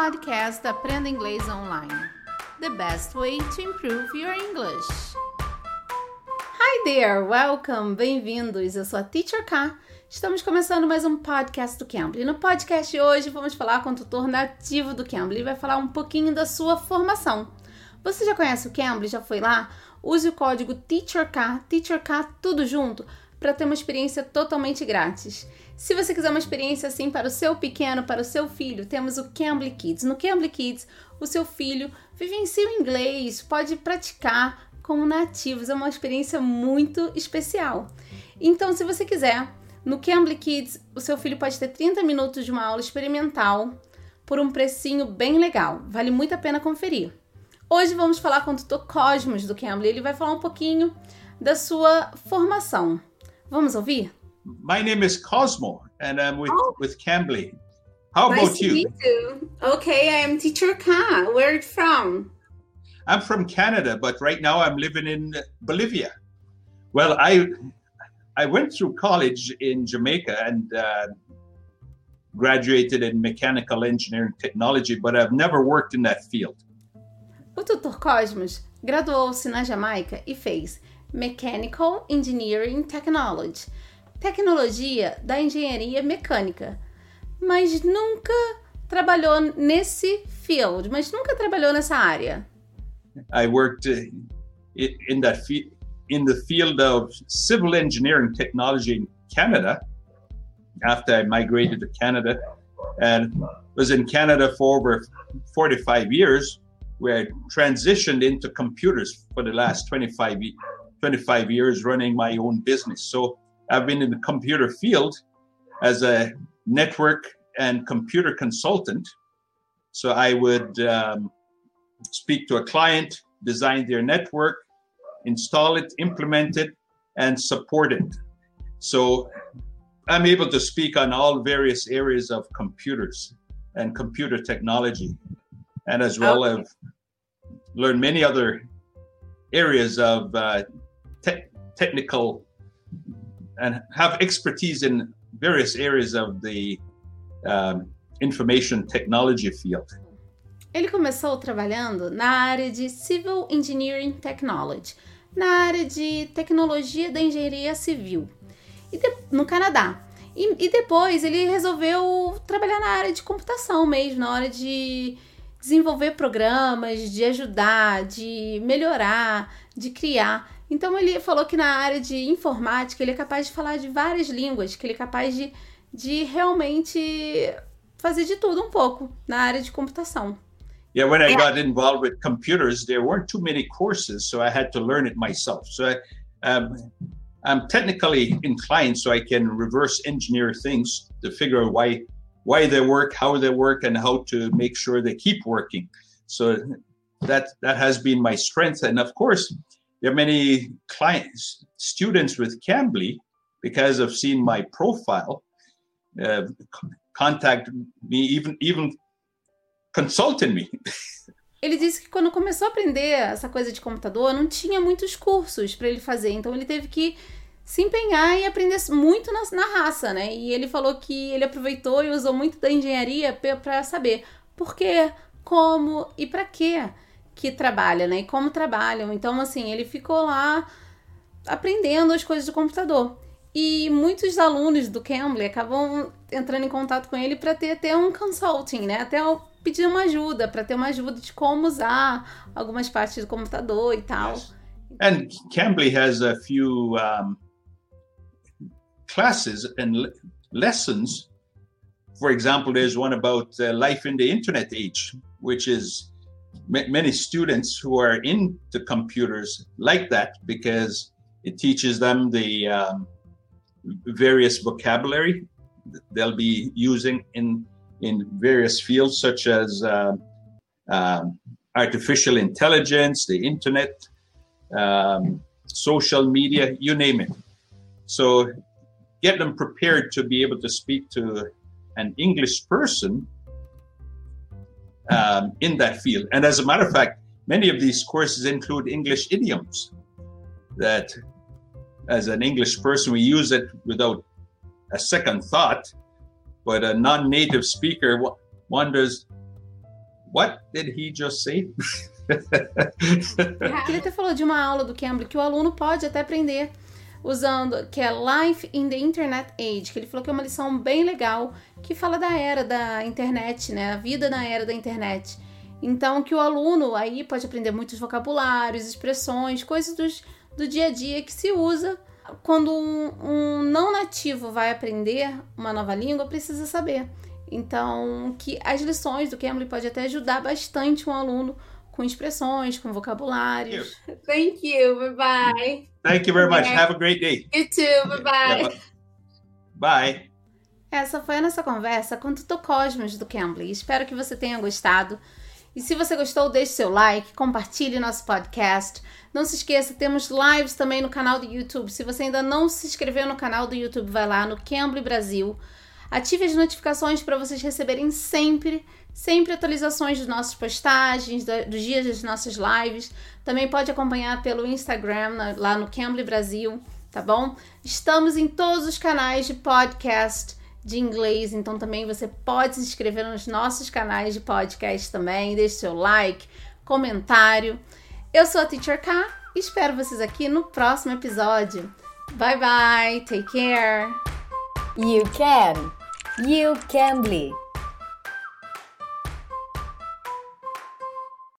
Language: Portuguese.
podcast Aprenda Inglês Online. The best way to improve your English. Hi there, welcome, bem-vindos. Eu sou a Teacher K. Estamos começando mais um podcast do Cambly. No podcast de hoje vamos falar com o tutor nativo do Cambly. Ele vai falar um pouquinho da sua formação. Você já conhece o Cambly? Já foi lá? Use o código TEACHERK, TEACHERK tudo junto, para ter uma experiência totalmente grátis. Se você quiser uma experiência assim para o seu pequeno, para o seu filho, temos o Cambly Kids. No Cambly Kids, o seu filho vivencia o inglês, pode praticar como nativos, é uma experiência muito especial. Então, se você quiser, no Cambly Kids, o seu filho pode ter 30 minutos de uma aula experimental por um precinho bem legal. Vale muito a pena conferir. Hoje vamos falar com o tutor Cosmos do Cambly. Ele vai falar um pouquinho da sua formação. Vamos ouvir? My name is Cosmo, and I'm with oh. with Cambly. How nice about you? Meet you? Okay, I am teacher Ka. Where are you from? I'm from Canada, but right now I'm living in Bolivia. Well, I I went through college in Jamaica and uh, graduated in mechanical engineering technology, but I've never worked in that field. O tutor Cosmos graduou-se na Jamaica e fez Mechanical Engineering Technology, tecnologia da engenharia mecânica, mas nunca trabalhou nesse field, mas nunca trabalhou nessa área. I worked uh, in that in the field of civil engineering technology in Canada after I migrated to Canada and was in Canada for over 45 years where I transitioned into computers for the last 25, 25 years running my own business. So I've been in the computer field as a network and computer consultant. So I would um, speak to a client, design their network, install it, implement it, and support it. So I'm able to speak on all various areas of computers and computer technology, and as well okay. have learned many other areas of uh, technical and have expertise in various areas of the um, information technology field. Ele começou trabalhando na área de Civil Engineering Technology, na área de tecnologia da engenharia civil, de, no Canadá. E, e, depois ele resolveu trabalhar na área de computação mesmo, na hora de desenvolver programas, de ajudar, de melhorar, de criar. Então ele falou que na área de informática ele é capaz de falar de várias línguas, que ele é capaz de, de realmente fazer de tudo um pouco na área de computação. Yeah, when I got involved with computers, there weren't too many courses, so I had to learn it myself. So I, um, I'm technically inclined, so I can reverse engineer things to figure out why why they work, how they work, and how to make sure they keep working. So that that has been my strength, and of course, there are many clients, students with Cambly, because of seeing my profile, uh, contact me, even even consulting me. Ele disse que quando começou a aprender essa coisa de computador, não tinha muitos cursos para ele fazer, então ele teve que se empenhar e aprender muito na, na, raça, né? E ele falou que ele aproveitou e usou muito da engenharia para saber por quê, como e para quê que trabalha, né? E como trabalham. Então, assim, ele ficou lá aprendendo as coisas do computador. E muitos alunos do Cambly acabam entrando em contato com ele para ter até um consulting, né? Até pedir uma ajuda, para ter uma ajuda de como usar algumas partes do computador e tal. Yes. And Cambly has a few um, classes and lessons. For example, there's one about uh, life in the internet age, which is many students who are into computers like that because it teaches them the um, various vocabulary they'll be using in in various fields such as uh, artificial intelligence, the internet, um, social media, you name it. So get them prepared to be able to speak to an English person um, in that field. And as a matter of fact, many of these courses include English idioms that, as an English person, we use it without a second thought. But a non native speaker wonders, What did he just say? Ele até falou de uma aula do Cambly que o aluno pode até aprender usando, que é Life in the Internet Age, que ele falou que é uma lição bem legal, que fala da era da internet, né? A vida na era da internet. Então, que o aluno aí pode aprender muitos vocabulários, expressões, coisas dos, do dia a dia que se usa quando um, um não nativo vai aprender uma nova língua, precisa saber. Então, que as lições do Cambly pode até ajudar bastante um aluno com expressões, com vocabulários. Thank you. Bye bye. Thank you very much. Have a great day. You too. Bye bye. Bye. Essa foi a nossa conversa com o Tutor Cosmos do Cambly. Espero que você tenha gostado. E se você gostou, deixe seu like, compartilhe nosso podcast. Não se esqueça, temos lives também no canal do YouTube. Se você ainda não se inscreveu no canal do YouTube, vai lá no Cambly Brasil. Ative as notificações para vocês receberem sempre sempre atualizações dos nossos postagens, dos dias das nossas lives. Também pode acompanhar pelo Instagram, lá no Cambly Brasil, tá bom? Estamos em todos os canais de podcast de inglês, então também você pode se inscrever nos nossos canais de podcast também, deixe seu like, comentário. Eu sou a Teacher K e espero vocês aqui no próximo episódio. Bye bye, take care. You can. You can be.